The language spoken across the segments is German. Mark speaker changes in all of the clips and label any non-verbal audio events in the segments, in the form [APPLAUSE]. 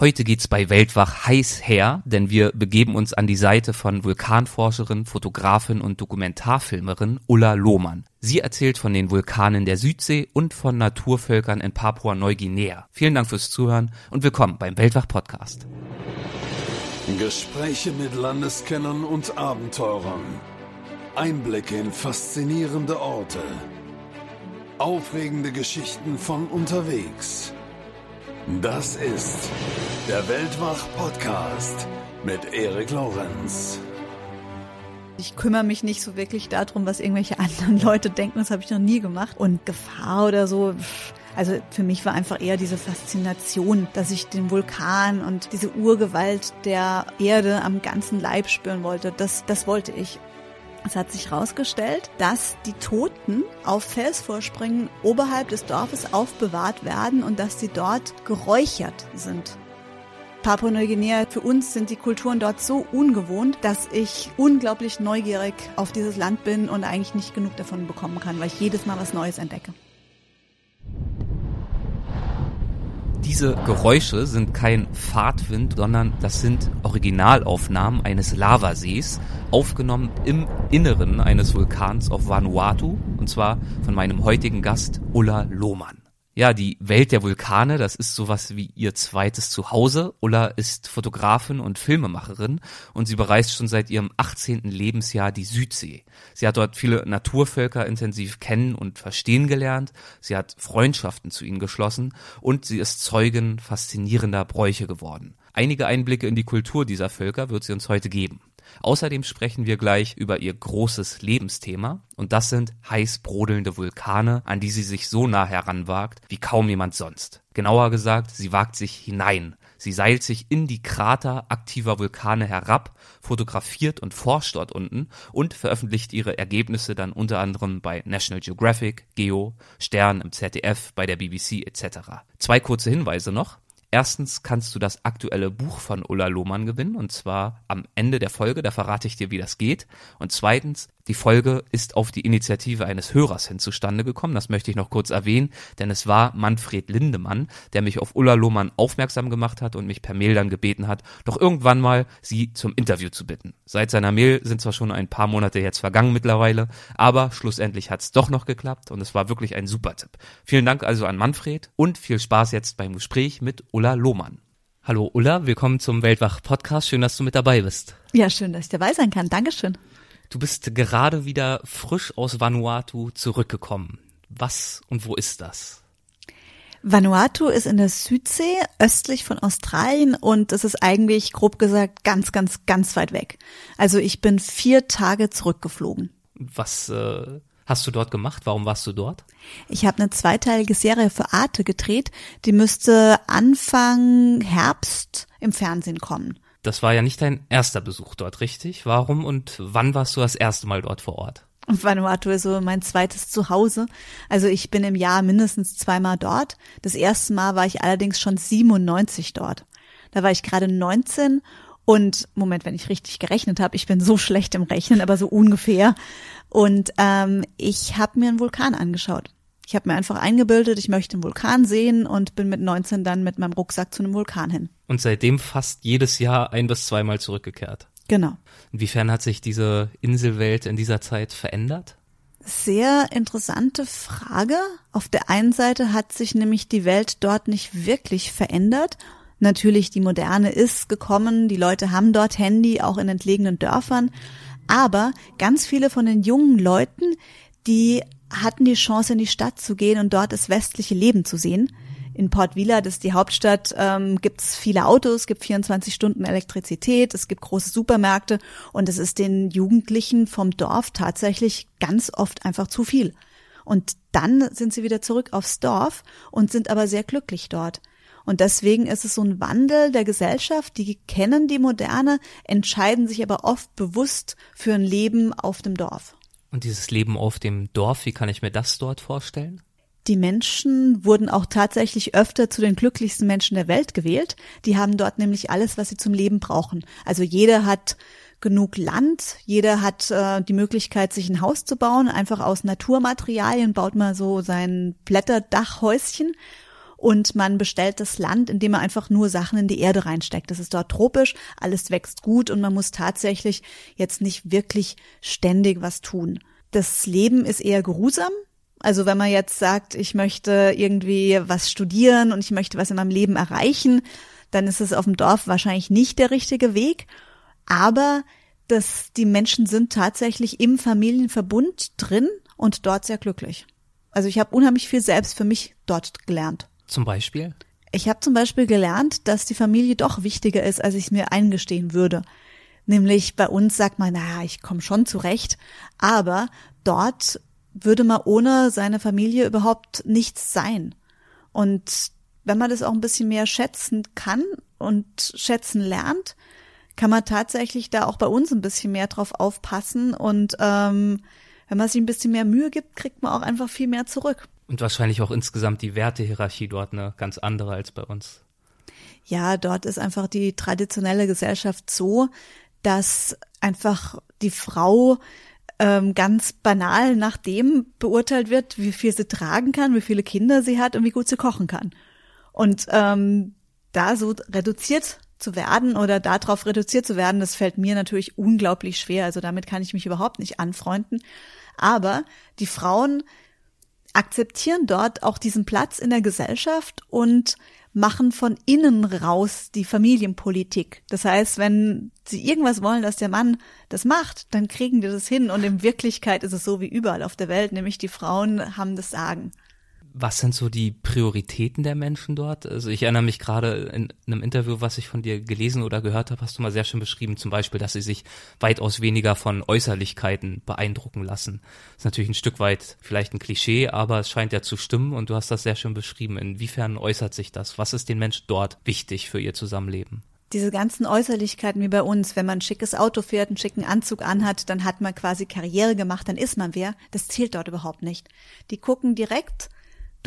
Speaker 1: Heute geht's bei Weltwach heiß her, denn wir begeben uns an die Seite von Vulkanforscherin, Fotografin und Dokumentarfilmerin Ulla Lohmann. Sie erzählt von den Vulkanen der Südsee und von Naturvölkern in Papua-Neuguinea. Vielen Dank fürs Zuhören und willkommen beim Weltwach Podcast.
Speaker 2: Gespräche mit Landeskennern und Abenteurern. Einblicke in faszinierende Orte. Aufregende Geschichten von unterwegs. Das ist der Weltwach-Podcast mit Erik Lorenz.
Speaker 3: Ich kümmere mich nicht so wirklich darum, was irgendwelche [LAUGHS] anderen Leute denken. Das habe ich noch nie gemacht. Und Gefahr oder so. Also für mich war einfach eher diese Faszination, dass ich den Vulkan und diese Urgewalt der Erde am ganzen Leib spüren wollte. Das, das wollte ich. Es hat sich herausgestellt, dass die Toten auf Felsvorspringen oberhalb des Dorfes aufbewahrt werden und dass sie dort geräuchert sind. Papua-Neuguinea, für uns sind die Kulturen dort so ungewohnt, dass ich unglaublich neugierig auf dieses Land bin und eigentlich nicht genug davon bekommen kann, weil ich jedes Mal was Neues entdecke.
Speaker 1: Diese Geräusche sind kein Fahrtwind, sondern das sind Originalaufnahmen eines Lavasees, aufgenommen im Inneren eines Vulkans auf Vanuatu, und zwar von meinem heutigen Gast Ulla Lohmann ja, die Welt der Vulkane, das ist sowas wie ihr zweites Zuhause. Ulla ist Fotografin und Filmemacherin und sie bereist schon seit ihrem 18. Lebensjahr die Südsee. Sie hat dort viele Naturvölker intensiv kennen und verstehen gelernt. Sie hat Freundschaften zu ihnen geschlossen und sie ist Zeugin faszinierender Bräuche geworden. Einige Einblicke in die Kultur dieser Völker wird sie uns heute geben. Außerdem sprechen wir gleich über ihr großes Lebensthema und das sind heiß brodelnde Vulkane, an die sie sich so nah heranwagt wie kaum jemand sonst. Genauer gesagt, sie wagt sich hinein. Sie seilt sich in die Krater aktiver Vulkane herab, fotografiert und forscht dort unten und veröffentlicht ihre Ergebnisse dann unter anderem bei National Geographic, Geo, Stern im ZDF, bei der BBC etc. Zwei kurze Hinweise noch. Erstens kannst du das aktuelle Buch von Ulla Lohmann gewinnen, und zwar am Ende der Folge, da verrate ich dir, wie das geht. Und zweitens, die Folge ist auf die Initiative eines Hörers hin zustande gekommen, das möchte ich noch kurz erwähnen, denn es war Manfred Lindemann, der mich auf Ulla Lohmann aufmerksam gemacht hat und mich per Mail dann gebeten hat, doch irgendwann mal sie zum Interview zu bitten. Seit seiner Mail sind zwar schon ein paar Monate jetzt vergangen mittlerweile, aber schlussendlich hat es doch noch geklappt und es war wirklich ein super Tipp. Vielen Dank also an Manfred und viel Spaß jetzt beim Gespräch mit Ulla Lohmann. Hallo Ulla, willkommen zum Weltwach Podcast. Schön, dass du mit dabei bist.
Speaker 3: Ja, schön, dass ich dabei sein kann. Dankeschön.
Speaker 1: Du bist gerade wieder frisch aus Vanuatu zurückgekommen. Was und wo ist das?
Speaker 3: Vanuatu ist in der Südsee, östlich von Australien und es ist eigentlich, grob gesagt, ganz, ganz, ganz weit weg. Also ich bin vier Tage zurückgeflogen.
Speaker 1: Was äh, hast du dort gemacht? Warum warst du dort?
Speaker 3: Ich habe eine zweiteilige Serie für Arte gedreht. Die müsste Anfang Herbst im Fernsehen kommen.
Speaker 1: Das war ja nicht dein erster Besuch dort, richtig? Warum und wann warst du das erste Mal dort vor Ort?
Speaker 3: Vanuatu ist so mein zweites Zuhause. Also ich bin im Jahr mindestens zweimal dort. Das erste Mal war ich allerdings schon 97 dort. Da war ich gerade 19 und Moment, wenn ich richtig gerechnet habe, ich bin so schlecht im Rechnen, aber so ungefähr. Und ähm, ich habe mir einen Vulkan angeschaut. Ich habe mir einfach eingebildet, ich möchte einen Vulkan sehen und bin mit 19 dann mit meinem Rucksack zu einem Vulkan hin.
Speaker 1: Und seitdem fast jedes Jahr ein bis zweimal zurückgekehrt.
Speaker 3: Genau.
Speaker 1: Inwiefern hat sich diese Inselwelt in dieser Zeit verändert?
Speaker 3: Sehr interessante Frage. Auf der einen Seite hat sich nämlich die Welt dort nicht wirklich verändert Natürlich, die Moderne ist gekommen, die Leute haben dort Handy, auch in entlegenen Dörfern. Aber ganz viele von den jungen Leuten, die hatten die Chance, in die Stadt zu gehen und dort das westliche Leben zu sehen. In Port Vila, das ist die Hauptstadt, ähm, gibt es viele Autos, gibt 24 Stunden Elektrizität, es gibt große Supermärkte und es ist den Jugendlichen vom Dorf tatsächlich ganz oft einfach zu viel. Und dann sind sie wieder zurück aufs Dorf und sind aber sehr glücklich dort. Und deswegen ist es so ein Wandel der Gesellschaft, die kennen die Moderne, entscheiden sich aber oft bewusst für ein Leben auf dem Dorf.
Speaker 1: Und dieses Leben auf dem Dorf, wie kann ich mir das dort vorstellen?
Speaker 3: Die Menschen wurden auch tatsächlich öfter zu den glücklichsten Menschen der Welt gewählt. Die haben dort nämlich alles, was sie zum Leben brauchen. Also jeder hat genug Land, jeder hat äh, die Möglichkeit, sich ein Haus zu bauen, einfach aus Naturmaterialien baut man so sein Blätterdachhäuschen und man bestellt das Land, indem man einfach nur Sachen in die Erde reinsteckt. Das ist dort tropisch, alles wächst gut und man muss tatsächlich jetzt nicht wirklich ständig was tun. Das Leben ist eher geruhsam. Also wenn man jetzt sagt, ich möchte irgendwie was studieren und ich möchte was in meinem Leben erreichen, dann ist es auf dem Dorf wahrscheinlich nicht der richtige Weg. Aber dass die Menschen sind tatsächlich im Familienverbund drin und dort sehr glücklich. Also ich habe unheimlich viel selbst für mich dort gelernt.
Speaker 1: Zum Beispiel?
Speaker 3: Ich habe zum Beispiel gelernt, dass die Familie doch wichtiger ist, als ich es mir eingestehen würde. Nämlich bei uns sagt man, naja, ich komme schon zurecht, aber dort würde man ohne seine Familie überhaupt nichts sein. Und wenn man das auch ein bisschen mehr schätzen kann und schätzen lernt, kann man tatsächlich da auch bei uns ein bisschen mehr drauf aufpassen und ähm, wenn man sich ein bisschen mehr Mühe gibt, kriegt man auch einfach viel mehr zurück.
Speaker 1: Und wahrscheinlich auch insgesamt die Wertehierarchie dort eine ganz andere als bei uns.
Speaker 3: Ja, dort ist einfach die traditionelle Gesellschaft so, dass einfach die Frau ähm, ganz banal nach dem beurteilt wird, wie viel sie tragen kann, wie viele Kinder sie hat und wie gut sie kochen kann. Und ähm, da so reduziert zu werden oder darauf reduziert zu werden, das fällt mir natürlich unglaublich schwer. Also damit kann ich mich überhaupt nicht anfreunden. Aber die Frauen akzeptieren dort auch diesen Platz in der Gesellschaft und machen von innen raus die Familienpolitik. Das heißt, wenn sie irgendwas wollen, dass der Mann das macht, dann kriegen die das hin. Und in Wirklichkeit ist es so wie überall auf der Welt, nämlich die Frauen haben das Sagen
Speaker 1: was sind so die Prioritäten der Menschen dort? Also ich erinnere mich gerade in einem Interview, was ich von dir gelesen oder gehört habe, hast du mal sehr schön beschrieben, zum Beispiel, dass sie sich weitaus weniger von Äußerlichkeiten beeindrucken lassen. Das ist natürlich ein Stück weit vielleicht ein Klischee, aber es scheint ja zu stimmen und du hast das sehr schön beschrieben. Inwiefern äußert sich das? Was ist den Menschen dort wichtig für ihr Zusammenleben?
Speaker 3: diese ganzen Äußerlichkeiten wie bei uns, wenn man ein schickes Auto fährt, einen schicken Anzug anhat, dann hat man quasi Karriere gemacht, dann ist man wer. Das zählt dort überhaupt nicht. Die gucken direkt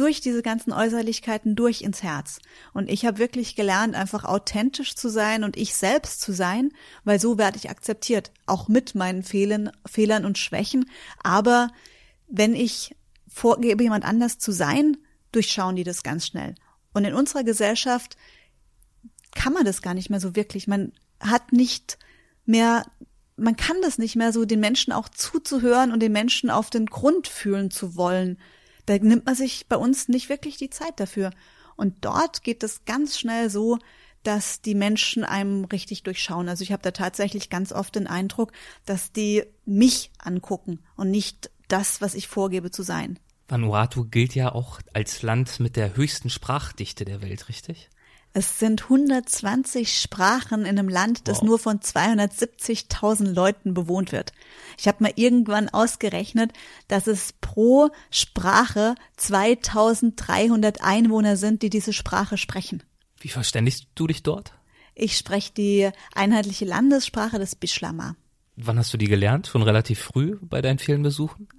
Speaker 3: durch diese ganzen Äußerlichkeiten durch ins Herz. Und ich habe wirklich gelernt, einfach authentisch zu sein und ich selbst zu sein, weil so werde ich akzeptiert, auch mit meinen Fehlern, Fehlern und Schwächen. Aber wenn ich vorgebe, jemand anders zu sein, durchschauen die das ganz schnell. Und in unserer Gesellschaft kann man das gar nicht mehr so wirklich. Man hat nicht mehr, man kann das nicht mehr so, den Menschen auch zuzuhören und den Menschen auf den Grund fühlen zu wollen. Da nimmt man sich bei uns nicht wirklich die Zeit dafür. Und dort geht es ganz schnell so, dass die Menschen einem richtig durchschauen. Also ich habe da tatsächlich ganz oft den Eindruck, dass die mich angucken und nicht das, was ich vorgebe zu sein.
Speaker 1: Vanuatu gilt ja auch als Land mit der höchsten Sprachdichte der Welt, richtig?
Speaker 3: Es sind 120 Sprachen in einem Land, das wow. nur von 270.000 Leuten bewohnt wird. Ich habe mal irgendwann ausgerechnet, dass es pro Sprache 2300 Einwohner sind, die diese Sprache sprechen.
Speaker 1: Wie verständigst du dich dort?
Speaker 3: Ich spreche die einheitliche Landessprache des Bishlama.
Speaker 1: Wann hast du die gelernt? Schon relativ früh bei deinen vielen Besuchen?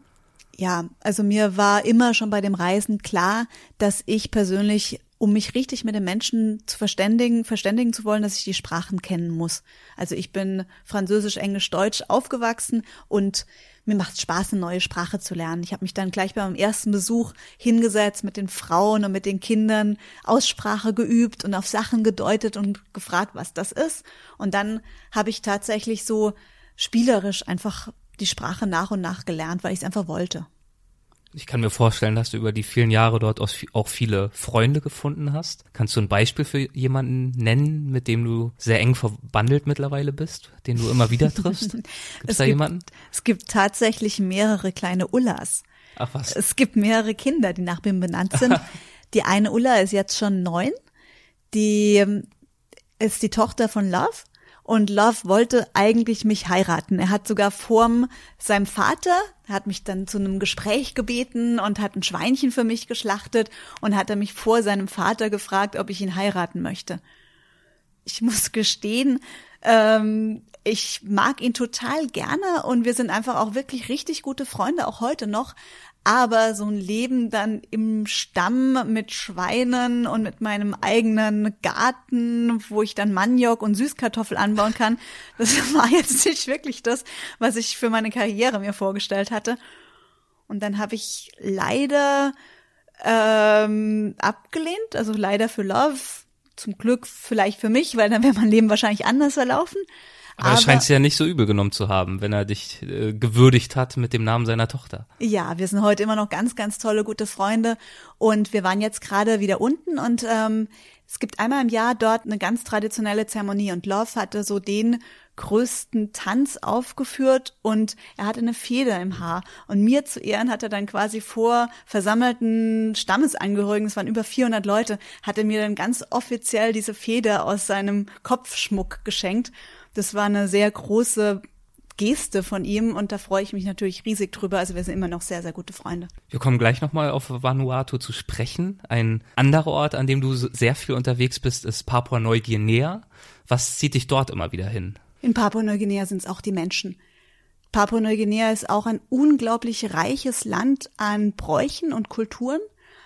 Speaker 3: Ja, also mir war immer schon bei dem Reisen klar, dass ich persönlich um mich richtig mit den Menschen zu verständigen, verständigen zu wollen, dass ich die Sprachen kennen muss. Also ich bin Französisch, Englisch, Deutsch aufgewachsen und mir macht Spaß, eine neue Sprache zu lernen. Ich habe mich dann gleich beim ersten Besuch hingesetzt mit den Frauen und mit den Kindern, Aussprache geübt und auf Sachen gedeutet und gefragt, was das ist. Und dann habe ich tatsächlich so spielerisch einfach die Sprache nach und nach gelernt, weil ich es einfach wollte.
Speaker 1: Ich kann mir vorstellen, dass du über die vielen Jahre dort auch viele Freunde gefunden hast. Kannst du ein Beispiel für jemanden nennen, mit dem du sehr eng verbandelt mittlerweile bist, den du immer wieder triffst? [LAUGHS] Gibt es da
Speaker 3: gibt,
Speaker 1: jemanden?
Speaker 3: Es gibt tatsächlich mehrere kleine Ullas.
Speaker 1: Ach was.
Speaker 3: Es gibt mehrere Kinder, die nach mir benannt sind. [LAUGHS] die eine Ulla ist jetzt schon neun. Die ähm, ist die Tochter von Love und Love wollte eigentlich mich heiraten. Er hat sogar vorm seinem Vater, hat mich dann zu einem Gespräch gebeten und hat ein Schweinchen für mich geschlachtet und hat er mich vor seinem Vater gefragt, ob ich ihn heiraten möchte. Ich muss gestehen, ähm, ich mag ihn total gerne und wir sind einfach auch wirklich richtig gute Freunde, auch heute noch. Aber so ein Leben dann im Stamm mit Schweinen und mit meinem eigenen Garten, wo ich dann Maniok und Süßkartoffel anbauen kann, das [LAUGHS] war jetzt nicht wirklich das, was ich für meine Karriere mir vorgestellt hatte. Und dann habe ich leider ähm, abgelehnt, also leider für Love, zum Glück vielleicht für mich, weil dann wäre mein Leben wahrscheinlich anders verlaufen.
Speaker 1: Aber, aber er scheint es ja nicht so übel genommen zu haben, wenn er dich äh, gewürdigt hat mit dem Namen seiner Tochter.
Speaker 3: Ja, wir sind heute immer noch ganz, ganz tolle, gute Freunde und wir waren jetzt gerade wieder unten und ähm, es gibt einmal im Jahr dort eine ganz traditionelle Zeremonie und Love hatte so den größten Tanz aufgeführt und er hatte eine Feder im Haar. Und mir zu Ehren hat er dann quasi vor versammelten Stammesangehörigen, es waren über 400 Leute, hat er mir dann ganz offiziell diese Feder aus seinem Kopfschmuck geschenkt. Das war eine sehr große Geste von ihm und da freue ich mich natürlich riesig drüber. Also wir sind immer noch sehr, sehr gute Freunde.
Speaker 1: Wir kommen gleich nochmal auf Vanuatu zu sprechen. Ein anderer Ort, an dem du sehr viel unterwegs bist, ist Papua-Neuguinea. Was zieht dich dort immer wieder hin?
Speaker 3: In Papua-Neuguinea sind es auch die Menschen. Papua-Neuguinea ist auch ein unglaublich reiches Land an Bräuchen und Kulturen.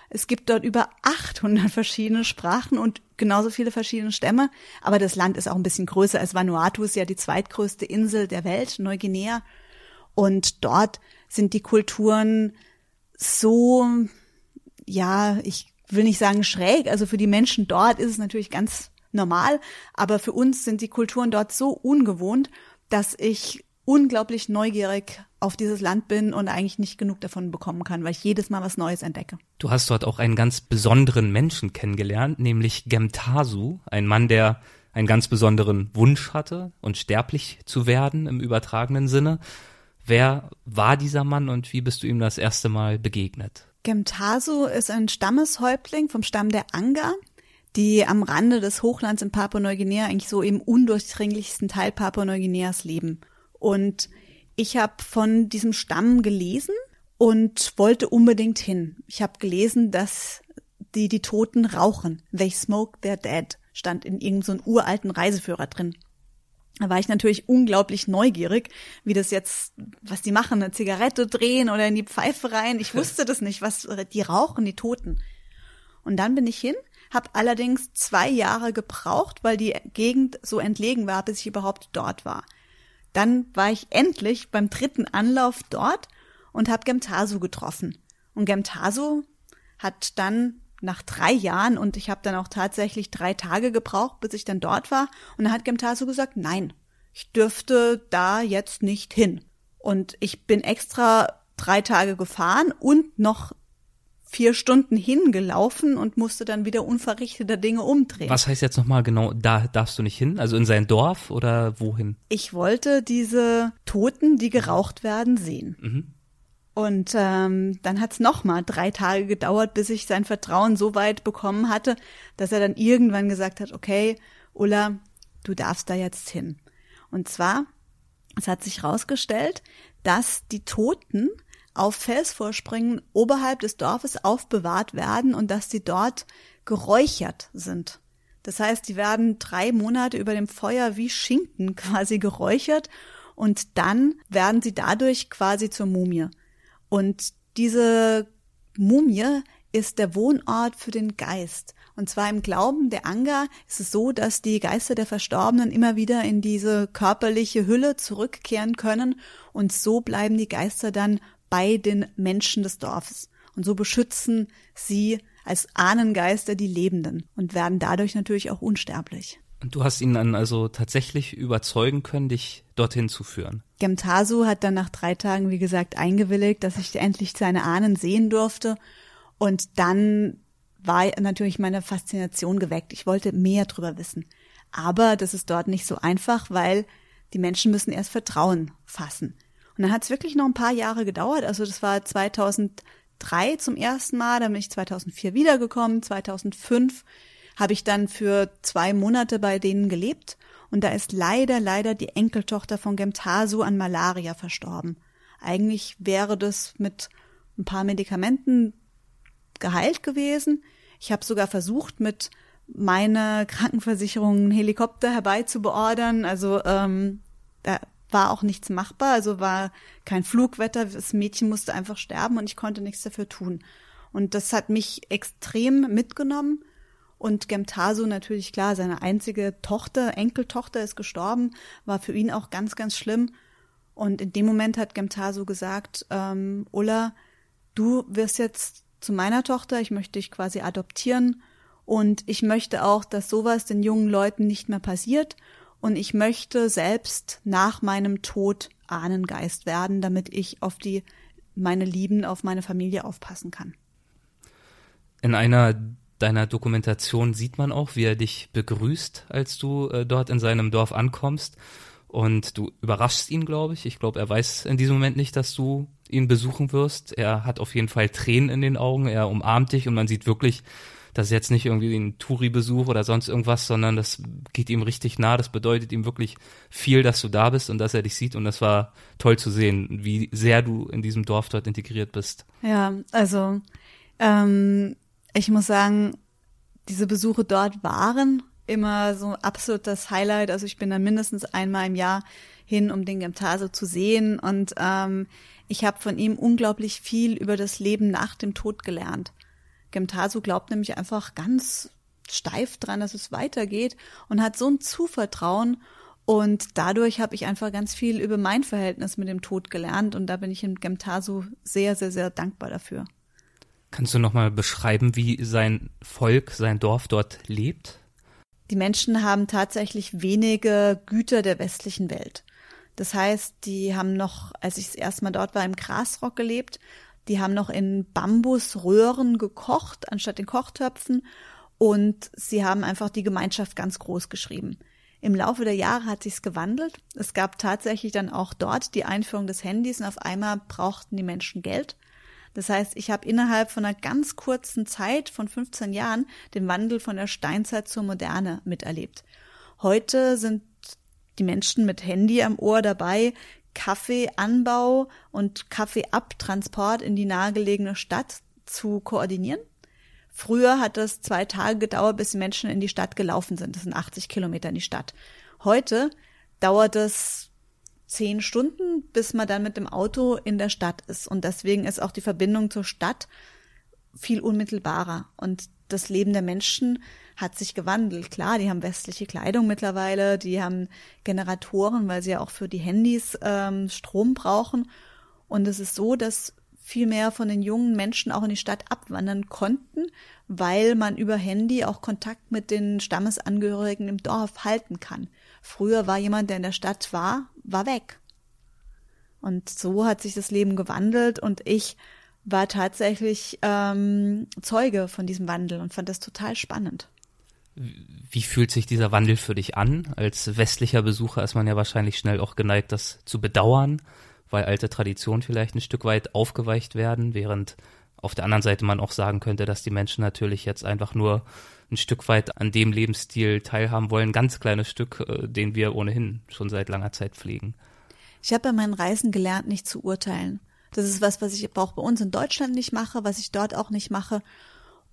Speaker 3: Es gibt dort über 800 verschiedene Sprachen und genauso viele verschiedene Stämme. Aber das Land ist auch ein bisschen größer als Vanuatu, ist ja die zweitgrößte Insel der Welt, Neuguinea. Und dort sind die Kulturen so, ja, ich will nicht sagen schräg. Also für die Menschen dort ist es natürlich ganz normal. Aber für uns sind die Kulturen dort so ungewohnt, dass ich unglaublich neugierig auf dieses Land bin und eigentlich nicht genug davon bekommen kann, weil ich jedes Mal was Neues entdecke.
Speaker 1: Du hast dort auch einen ganz besonderen Menschen kennengelernt, nämlich Gemtasu, ein Mann, der einen ganz besonderen Wunsch hatte, unsterblich zu werden im übertragenen Sinne. Wer war dieser Mann und wie bist du ihm das erste Mal begegnet?
Speaker 3: Gemtasu ist ein Stammeshäuptling vom Stamm der Anga, die am Rande des Hochlands in Papua-Neuguinea eigentlich so im undurchdringlichsten Teil Papua-Neuguineas leben. Und ich habe von diesem Stamm gelesen und wollte unbedingt hin. Ich habe gelesen, dass die die Toten rauchen. They smoke their dead stand in irgendeinem so uralten Reiseführer drin. Da war ich natürlich unglaublich neugierig, wie das jetzt, was die machen, eine Zigarette drehen oder in die Pfeife rein. Ich [LAUGHS] wusste das nicht, was die rauchen, die Toten. Und dann bin ich hin, habe allerdings zwei Jahre gebraucht, weil die Gegend so entlegen war, bis ich überhaupt dort war. Dann war ich endlich beim dritten Anlauf dort und habe Gemtasu getroffen. Und Gemtasu hat dann nach drei Jahren und ich habe dann auch tatsächlich drei Tage gebraucht, bis ich dann dort war. Und dann hat Gemtasu gesagt, nein, ich dürfte da jetzt nicht hin. Und ich bin extra drei Tage gefahren und noch vier Stunden hingelaufen und musste dann wieder unverrichteter Dinge umdrehen.
Speaker 1: Was heißt jetzt nochmal genau, da darfst du nicht hin? Also in sein Dorf oder wohin?
Speaker 3: Ich wollte diese Toten, die geraucht werden, sehen. Mhm. Und ähm, dann hat's noch mal drei Tage gedauert, bis ich sein Vertrauen so weit bekommen hatte, dass er dann irgendwann gesagt hat, okay, Ulla, du darfst da jetzt hin. Und zwar, es hat sich herausgestellt, dass die Toten auf Felsvorspringen oberhalb des Dorfes aufbewahrt werden und dass sie dort geräuchert sind. Das heißt, die werden drei Monate über dem Feuer wie Schinken quasi geräuchert und dann werden sie dadurch quasi zur Mumie. Und diese Mumie ist der Wohnort für den Geist. Und zwar im Glauben der Anga ist es so, dass die Geister der Verstorbenen immer wieder in diese körperliche Hülle zurückkehren können und so bleiben die Geister dann bei den Menschen des Dorfes. Und so beschützen sie als Ahnengeister die Lebenden und werden dadurch natürlich auch unsterblich.
Speaker 1: Und du hast ihn dann also tatsächlich überzeugen können, dich dorthin zu führen.
Speaker 3: Gemtasu hat dann nach drei Tagen, wie gesagt, eingewilligt, dass ich endlich seine Ahnen sehen durfte. Und dann war natürlich meine Faszination geweckt. Ich wollte mehr drüber wissen. Aber das ist dort nicht so einfach, weil die Menschen müssen erst Vertrauen fassen. Und dann hat es wirklich noch ein paar Jahre gedauert. Also das war 2003 zum ersten Mal, dann bin ich 2004 wiedergekommen. 2005 habe ich dann für zwei Monate bei denen gelebt. Und da ist leider, leider die Enkeltochter von Gemtasu an Malaria verstorben. Eigentlich wäre das mit ein paar Medikamenten geheilt gewesen. Ich habe sogar versucht, mit meiner Krankenversicherung einen Helikopter herbeizubeordern. Also ähm, da war auch nichts machbar, also war kein Flugwetter, das Mädchen musste einfach sterben und ich konnte nichts dafür tun. Und das hat mich extrem mitgenommen. Und Gemtasu natürlich klar, seine einzige Tochter, Enkeltochter ist gestorben, war für ihn auch ganz, ganz schlimm. Und in dem Moment hat Gemtasu gesagt, ähm, Ulla, du wirst jetzt zu meiner Tochter, ich möchte dich quasi adoptieren und ich möchte auch, dass sowas den jungen Leuten nicht mehr passiert und ich möchte selbst nach meinem Tod Ahnengeist werden, damit ich auf die meine Lieben, auf meine Familie aufpassen kann.
Speaker 1: In einer deiner Dokumentation sieht man auch, wie er dich begrüßt, als du äh, dort in seinem Dorf ankommst. Und du überraschst ihn, glaube ich. Ich glaube, er weiß in diesem Moment nicht, dass du ihn besuchen wirst. Er hat auf jeden Fall Tränen in den Augen. Er umarmt dich und man sieht wirklich, das ist jetzt nicht irgendwie ein Touri-Besuch oder sonst irgendwas, sondern das geht ihm richtig nah. Das bedeutet ihm wirklich viel, dass du da bist und dass er dich sieht. Und das war toll zu sehen, wie sehr du in diesem Dorf dort integriert bist.
Speaker 3: Ja, also ähm, ich muss sagen, diese Besuche dort waren immer so absolut das Highlight. Also ich bin da mindestens einmal im Jahr hin, um den Gemtaso zu sehen. Und ähm, ich habe von ihm unglaublich viel über das Leben nach dem Tod gelernt. Gemtaso glaubt nämlich einfach ganz steif dran, dass es weitergeht und hat so ein Zuvertrauen. Und dadurch habe ich einfach ganz viel über mein Verhältnis mit dem Tod gelernt. Und da bin ich in Gemtaso sehr, sehr, sehr dankbar dafür.
Speaker 1: Kannst du nochmal beschreiben, wie sein Volk, sein Dorf dort lebt?
Speaker 3: Die Menschen haben tatsächlich wenige Güter der westlichen Welt. Das heißt, die haben noch, als ich das erste Mal dort war, im Grasrock gelebt. Die haben noch in Bambusröhren gekocht, anstatt in Kochtöpfen. Und sie haben einfach die Gemeinschaft ganz groß geschrieben. Im Laufe der Jahre hat sich's gewandelt. Es gab tatsächlich dann auch dort die Einführung des Handys und auf einmal brauchten die Menschen Geld. Das heißt, ich habe innerhalb von einer ganz kurzen Zeit von 15 Jahren den Wandel von der Steinzeit zur Moderne miterlebt. Heute sind die Menschen mit Handy am Ohr dabei, Kaffeeanbau und Kaffeeabtransport in die nahegelegene Stadt zu koordinieren. Früher hat es zwei Tage gedauert, bis Menschen in die Stadt gelaufen sind. Das sind 80 Kilometer in die Stadt. Heute dauert es zehn Stunden, bis man dann mit dem Auto in der Stadt ist. Und deswegen ist auch die Verbindung zur Stadt viel unmittelbarer. Und das Leben der Menschen hat sich gewandelt. Klar, die haben westliche Kleidung mittlerweile, die haben Generatoren, weil sie ja auch für die Handys ähm, Strom brauchen. Und es ist so, dass viel mehr von den jungen Menschen auch in die Stadt abwandern konnten, weil man über Handy auch Kontakt mit den Stammesangehörigen im Dorf halten kann. Früher war jemand, der in der Stadt war, war weg. Und so hat sich das Leben gewandelt und ich war tatsächlich ähm, Zeuge von diesem Wandel und fand das total spannend.
Speaker 1: Wie fühlt sich dieser Wandel für dich an? Als westlicher Besucher ist man ja wahrscheinlich schnell auch geneigt, das zu bedauern, weil alte Traditionen vielleicht ein Stück weit aufgeweicht werden, während auf der anderen Seite man auch sagen könnte, dass die Menschen natürlich jetzt einfach nur ein Stück weit an dem Lebensstil teilhaben wollen, ganz kleines Stück, äh, den wir ohnehin schon seit langer Zeit pflegen.
Speaker 3: Ich habe bei meinen Reisen gelernt, nicht zu urteilen. Das ist was, was ich auch bei uns in Deutschland nicht mache, was ich dort auch nicht mache.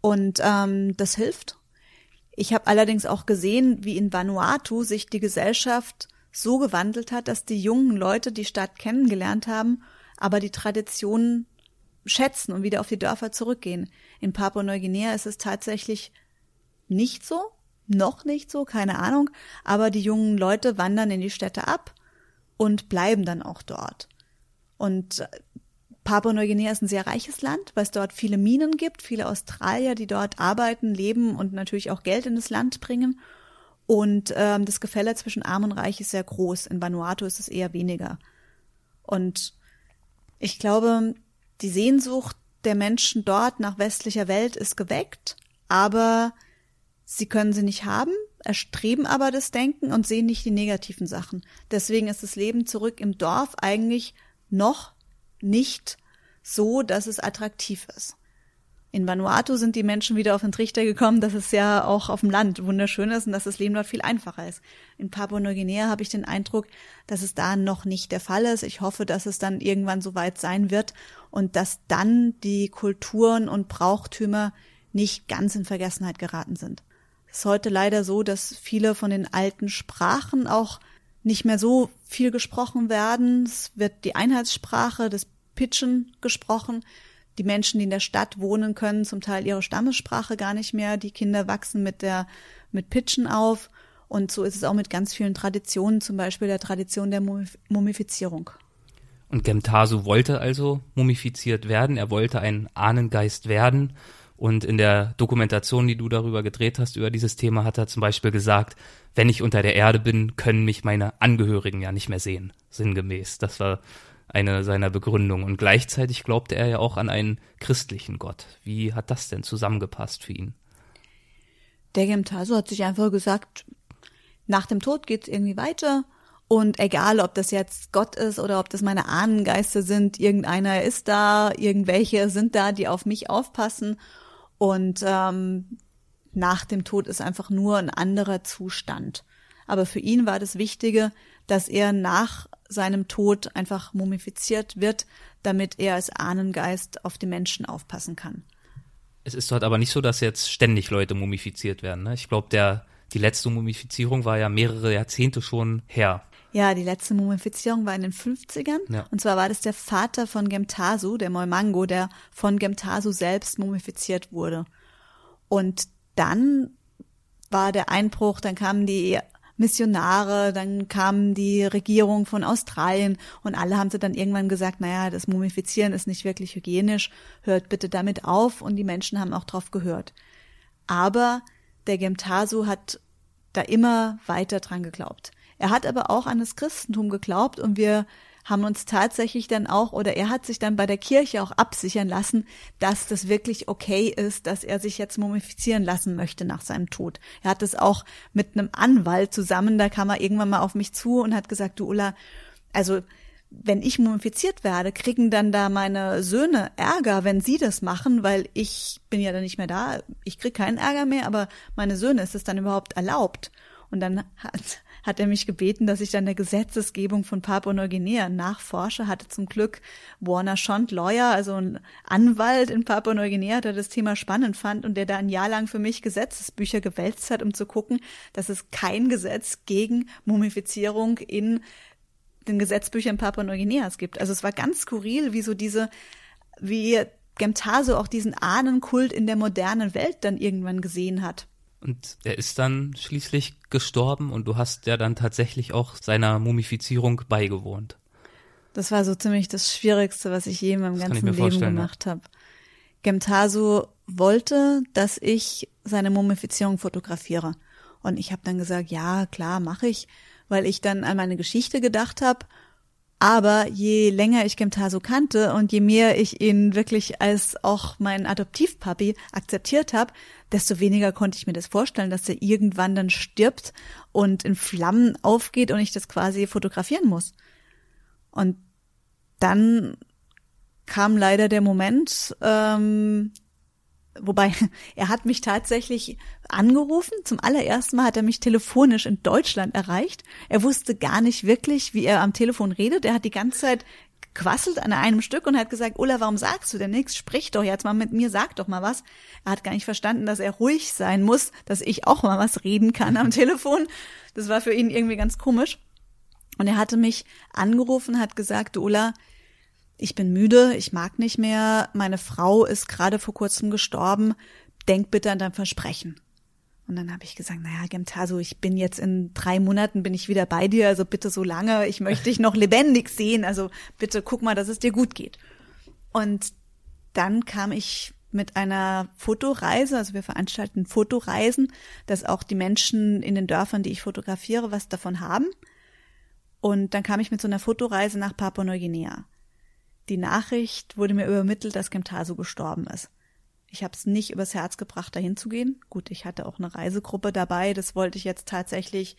Speaker 3: Und ähm, das hilft. Ich habe allerdings auch gesehen, wie in Vanuatu sich die Gesellschaft so gewandelt hat, dass die jungen Leute die Stadt kennengelernt haben, aber die Traditionen schätzen und wieder auf die Dörfer zurückgehen. In Papua-Neuguinea ist es tatsächlich nicht so, noch nicht so, keine Ahnung, aber die jungen Leute wandern in die Städte ab und bleiben dann auch dort. Und äh, Papua-Neuguinea ist ein sehr reiches Land, weil es dort viele Minen gibt, viele Australier, die dort arbeiten, leben und natürlich auch Geld in das Land bringen. Und ähm, das Gefälle zwischen Arm und Reich ist sehr groß. In Vanuatu ist es eher weniger. Und ich glaube, die Sehnsucht der Menschen dort nach westlicher Welt ist geweckt, aber sie können sie nicht haben, erstreben aber das Denken und sehen nicht die negativen Sachen. Deswegen ist das Leben zurück im Dorf eigentlich noch nicht so, dass es attraktiv ist. In Vanuatu sind die Menschen wieder auf den Trichter gekommen, dass es ja auch auf dem Land wunderschön ist und dass das Leben dort viel einfacher ist. In Papua-Neuguinea habe ich den Eindruck, dass es da noch nicht der Fall ist. Ich hoffe, dass es dann irgendwann soweit sein wird und dass dann die Kulturen und Brauchtümer nicht ganz in Vergessenheit geraten sind. Es ist heute leider so, dass viele von den alten Sprachen auch nicht mehr so viel gesprochen werden. Es wird die Einheitssprache des Pitchen gesprochen. Die Menschen, die in der Stadt wohnen, können zum Teil ihre Stammessprache gar nicht mehr. Die Kinder wachsen mit der, mit Pitchen auf. Und so ist es auch mit ganz vielen Traditionen, zum Beispiel der Tradition der Mumifizierung.
Speaker 1: Und Gemtasu wollte also mumifiziert werden, er wollte ein Ahnengeist werden. Und in der Dokumentation, die du darüber gedreht hast, über dieses Thema, hat er zum Beispiel gesagt, wenn ich unter der Erde bin, können mich meine Angehörigen ja nicht mehr sehen, sinngemäß. Das war eine seiner Begründungen. Und gleichzeitig glaubte er ja auch an einen christlichen Gott. Wie hat das denn zusammengepasst für ihn?
Speaker 3: Der Gemtaso hat sich einfach gesagt, nach dem Tod geht's irgendwie weiter. Und egal, ob das jetzt Gott ist oder ob das meine Ahnengeister sind, irgendeiner ist da, irgendwelche sind da, die auf mich aufpassen. Und ähm, nach dem Tod ist einfach nur ein anderer Zustand. Aber für ihn war das Wichtige, dass er nach seinem Tod einfach mumifiziert wird, damit er als Ahnengeist auf die Menschen aufpassen kann.
Speaker 1: Es ist dort aber nicht so, dass jetzt ständig Leute mumifiziert werden. Ne? Ich glaube, der die letzte Mumifizierung war ja mehrere Jahrzehnte schon her.
Speaker 3: Ja, die letzte Mumifizierung war in den 50ern. Ja. Und zwar war das der Vater von Gemtasu, der Moimango, der von Gemtasu selbst mumifiziert wurde. Und dann war der Einbruch, dann kamen die Missionare, dann kam die Regierung von Australien und alle haben sie dann irgendwann gesagt, naja, das Mumifizieren ist nicht wirklich hygienisch, hört bitte damit auf und die Menschen haben auch drauf gehört. Aber der Gemtasu hat da immer weiter dran geglaubt. Er hat aber auch an das Christentum geglaubt und wir haben uns tatsächlich dann auch, oder er hat sich dann bei der Kirche auch absichern lassen, dass das wirklich okay ist, dass er sich jetzt mumifizieren lassen möchte nach seinem Tod. Er hat es auch mit einem Anwalt zusammen, da kam er irgendwann mal auf mich zu und hat gesagt, du Ulla, also wenn ich mumifiziert werde, kriegen dann da meine Söhne Ärger, wenn sie das machen, weil ich bin ja dann nicht mehr da. Ich krieg keinen Ärger mehr, aber meine Söhne ist es dann überhaupt erlaubt. Und dann hat, hat er mich gebeten, dass ich dann der Gesetzesgebung von Papua-Neuguinea nachforsche, hatte zum Glück Warner Schont Lawyer, also ein Anwalt in Papua-Neuguinea, der das Thema spannend fand und der da ein Jahr lang für mich Gesetzesbücher gewälzt hat, um zu gucken, dass es kein Gesetz gegen Mumifizierung in den Gesetzbüchern Papua-Neuguineas gibt. Also es war ganz skurril, wie so diese, wie Gemtaso auch diesen Ahnenkult in der modernen Welt dann irgendwann gesehen hat.
Speaker 1: Und er ist dann schließlich gestorben und du hast ja dann tatsächlich auch seiner Mumifizierung beigewohnt.
Speaker 3: Das war so ziemlich das Schwierigste, was ich je in meinem das ganzen Leben gemacht ja. habe. Gemtaso wollte, dass ich seine Mumifizierung fotografiere. Und ich habe dann gesagt, ja, klar, mache ich weil ich dann an meine Geschichte gedacht habe. Aber je länger ich Gemtaso kannte und je mehr ich ihn wirklich als auch mein Adoptivpapi akzeptiert habe, desto weniger konnte ich mir das vorstellen, dass er irgendwann dann stirbt und in Flammen aufgeht und ich das quasi fotografieren muss. Und dann kam leider der Moment, ähm, Wobei, [LAUGHS] er hat mich tatsächlich angerufen. Zum allerersten Mal hat er mich telefonisch in Deutschland erreicht. Er wusste gar nicht wirklich, wie er am Telefon redet. Er hat die ganze Zeit quasselt an einem Stück und hat gesagt, Ulla, warum sagst du denn nichts? Sprich doch jetzt mal mit mir, sag doch mal was. Er hat gar nicht verstanden, dass er ruhig sein muss, dass ich auch mal was reden kann am [LAUGHS] Telefon. Das war für ihn irgendwie ganz komisch. Und er hatte mich angerufen, hat gesagt, Ulla, ich bin müde, ich mag nicht mehr, meine Frau ist gerade vor kurzem gestorben, denk bitte an dein Versprechen. Und dann habe ich gesagt, naja, Gemtaso, ich bin jetzt in drei Monaten bin ich wieder bei dir, also bitte so lange, ich möchte dich noch lebendig sehen, also bitte guck mal, dass es dir gut geht. Und dann kam ich mit einer Fotoreise, also wir veranstalten Fotoreisen, dass auch die Menschen in den Dörfern, die ich fotografiere, was davon haben. Und dann kam ich mit so einer Fotoreise nach Papua-Neuguinea. Die Nachricht wurde mir übermittelt, dass Gemtaso gestorben ist. Ich habe es nicht übers Herz gebracht, dahin zu gehen. Gut, ich hatte auch eine Reisegruppe dabei. Das wollte ich jetzt tatsächlich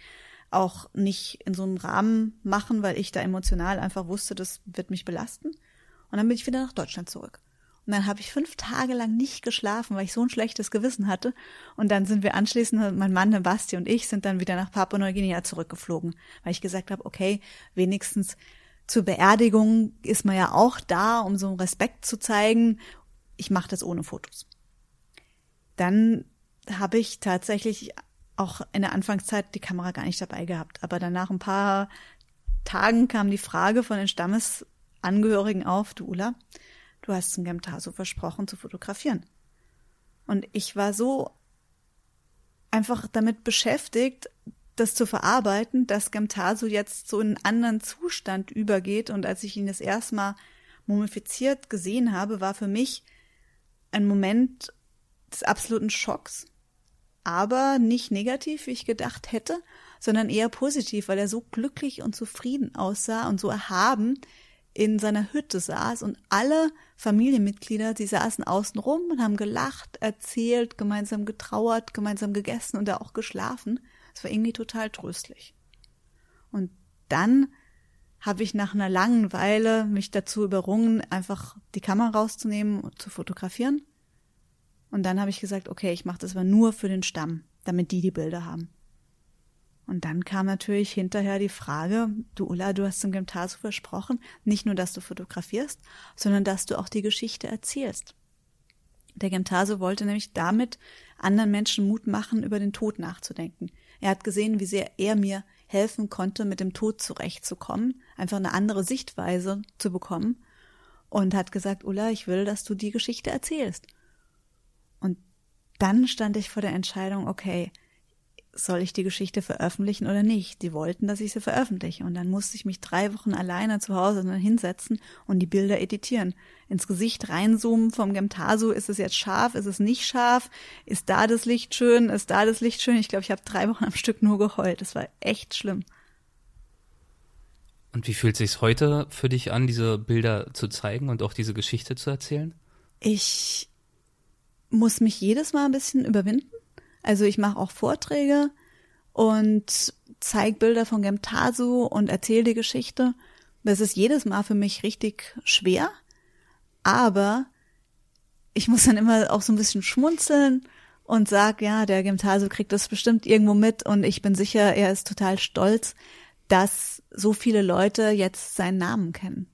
Speaker 3: auch nicht in so einem Rahmen machen, weil ich da emotional einfach wusste, das wird mich belasten. Und dann bin ich wieder nach Deutschland zurück. Und dann habe ich fünf Tage lang nicht geschlafen, weil ich so ein schlechtes Gewissen hatte. Und dann sind wir anschließend, mein Mann, Basti und ich, sind dann wieder nach Papua-Neuguinea zurückgeflogen, weil ich gesagt habe, okay, wenigstens zur Beerdigung ist man ja auch da, um so Respekt zu zeigen. Ich mache das ohne Fotos. Dann habe ich tatsächlich auch in der Anfangszeit die Kamera gar nicht dabei gehabt. Aber dann nach ein paar Tagen kam die Frage von den Stammesangehörigen auf, du Ula, du hast zum Gemtaso versprochen zu fotografieren. Und ich war so einfach damit beschäftigt, das zu verarbeiten, dass Gemtasu jetzt so in einen anderen Zustand übergeht. Und als ich ihn das erste Mal mumifiziert gesehen habe, war für mich ein Moment des absoluten Schocks. Aber nicht negativ, wie ich gedacht hätte, sondern eher positiv, weil er so glücklich und zufrieden aussah und so erhaben in seiner Hütte saß und alle Familienmitglieder, die saßen außen rum und haben gelacht, erzählt, gemeinsam getrauert, gemeinsam gegessen und da auch geschlafen. Es war irgendwie total tröstlich. Und dann habe ich nach einer langen Weile mich dazu überrungen, einfach die Kamera rauszunehmen und zu fotografieren. Und dann habe ich gesagt, okay, ich mache das aber nur für den Stamm, damit die die Bilder haben. Und dann kam natürlich hinterher die Frage, du Ulla, du hast dem Gymnasium versprochen, nicht nur, dass du fotografierst, sondern dass du auch die Geschichte erzählst. Der Gemtase wollte nämlich damit anderen Menschen Mut machen, über den Tod nachzudenken. Er hat gesehen, wie sehr er mir helfen konnte, mit dem Tod zurechtzukommen, einfach eine andere Sichtweise zu bekommen und hat gesagt, Ulla, ich will, dass du die Geschichte erzählst. Und dann stand ich vor der Entscheidung, okay, soll ich die Geschichte veröffentlichen oder nicht? Die wollten, dass ich sie veröffentliche. Und dann musste ich mich drei Wochen alleine zu Hause hinsetzen und die Bilder editieren. Ins Gesicht reinzoomen vom Gemtasu. Ist es jetzt scharf? Ist es nicht scharf? Ist da das Licht schön? Ist da das Licht schön? Ich glaube, ich habe drei Wochen am Stück nur geheult. Das war echt schlimm.
Speaker 1: Und wie fühlt sich's heute für dich an, diese Bilder zu zeigen und auch diese Geschichte zu erzählen?
Speaker 3: Ich muss mich jedes Mal ein bisschen überwinden also ich mache auch Vorträge und zeige Bilder von Gemtasu und erzähle die Geschichte. Das ist jedes Mal für mich richtig schwer, aber ich muss dann immer auch so ein bisschen schmunzeln und sag, ja, der Gemtasu kriegt das bestimmt irgendwo mit und ich bin sicher, er ist total stolz, dass so viele Leute jetzt seinen Namen kennen.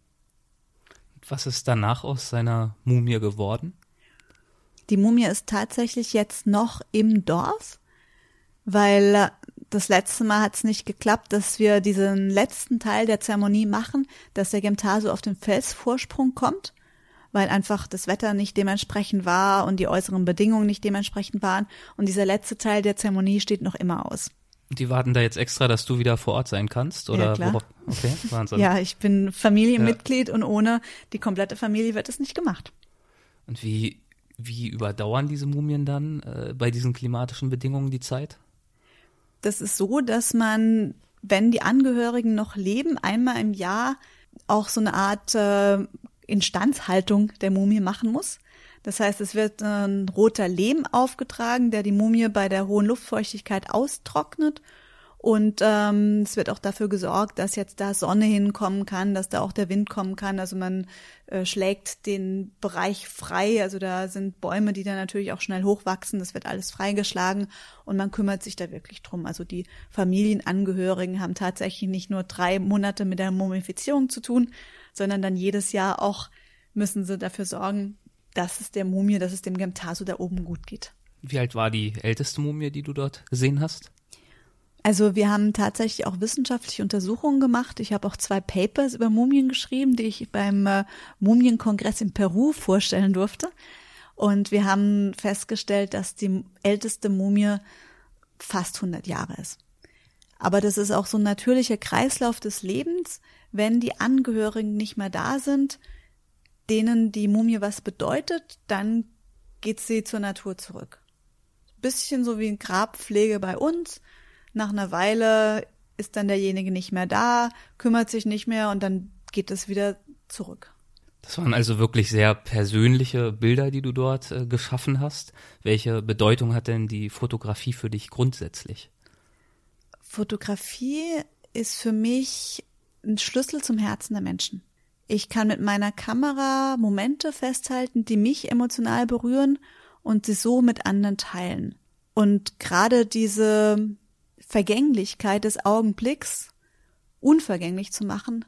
Speaker 1: Was ist danach aus seiner Mumie geworden?
Speaker 3: Die Mumie ist tatsächlich jetzt noch im Dorf, weil das letzte Mal hat es nicht geklappt, dass wir diesen letzten Teil der Zeremonie machen, dass der Gemtaso auf den Felsvorsprung kommt, weil einfach das Wetter nicht dementsprechend war und die äußeren Bedingungen nicht dementsprechend waren. Und dieser letzte Teil der Zeremonie steht noch immer aus.
Speaker 1: Die warten da jetzt extra, dass du wieder vor Ort sein kannst, oder? Ja,
Speaker 3: klar. Okay, Wahnsinn. [LAUGHS] ja, ich bin Familienmitglied ja. und ohne die komplette Familie wird es nicht gemacht.
Speaker 1: Und wie wie überdauern diese Mumien dann äh, bei diesen klimatischen Bedingungen die Zeit?
Speaker 3: Das ist so, dass man, wenn die Angehörigen noch leben, einmal im Jahr auch so eine Art äh, Instandhaltung der Mumie machen muss. Das heißt, es wird ein roter Lehm aufgetragen, der die Mumie bei der hohen Luftfeuchtigkeit austrocknet und ähm, es wird auch dafür gesorgt, dass jetzt da Sonne hinkommen kann, dass da auch der Wind kommen kann. Also man äh, schlägt den Bereich frei. Also da sind Bäume, die dann natürlich auch schnell hochwachsen. Das wird alles freigeschlagen und man kümmert sich da wirklich drum. Also die Familienangehörigen haben tatsächlich nicht nur drei Monate mit der Mumifizierung zu tun, sondern dann jedes Jahr auch müssen sie dafür sorgen, dass es der Mumie, dass es dem Gemtasu da oben gut geht.
Speaker 1: Wie alt war die älteste Mumie, die du dort gesehen hast?
Speaker 3: Also wir haben tatsächlich auch wissenschaftliche Untersuchungen gemacht. Ich habe auch zwei Papers über Mumien geschrieben, die ich beim äh, Mumienkongress in Peru vorstellen durfte. Und wir haben festgestellt, dass die älteste Mumie fast 100 Jahre ist. Aber das ist auch so ein natürlicher Kreislauf des Lebens. Wenn die Angehörigen nicht mehr da sind, denen die Mumie was bedeutet, dann geht sie zur Natur zurück. Bisschen so wie ein Grabpflege bei uns nach einer Weile ist dann derjenige nicht mehr da, kümmert sich nicht mehr und dann geht es wieder zurück.
Speaker 1: Das waren also wirklich sehr persönliche Bilder, die du dort äh, geschaffen hast. Welche Bedeutung hat denn die Fotografie für dich grundsätzlich?
Speaker 3: Fotografie ist für mich ein Schlüssel zum Herzen der Menschen. Ich kann mit meiner Kamera Momente festhalten, die mich emotional berühren und sie so mit anderen teilen. Und gerade diese Vergänglichkeit des Augenblicks unvergänglich zu machen,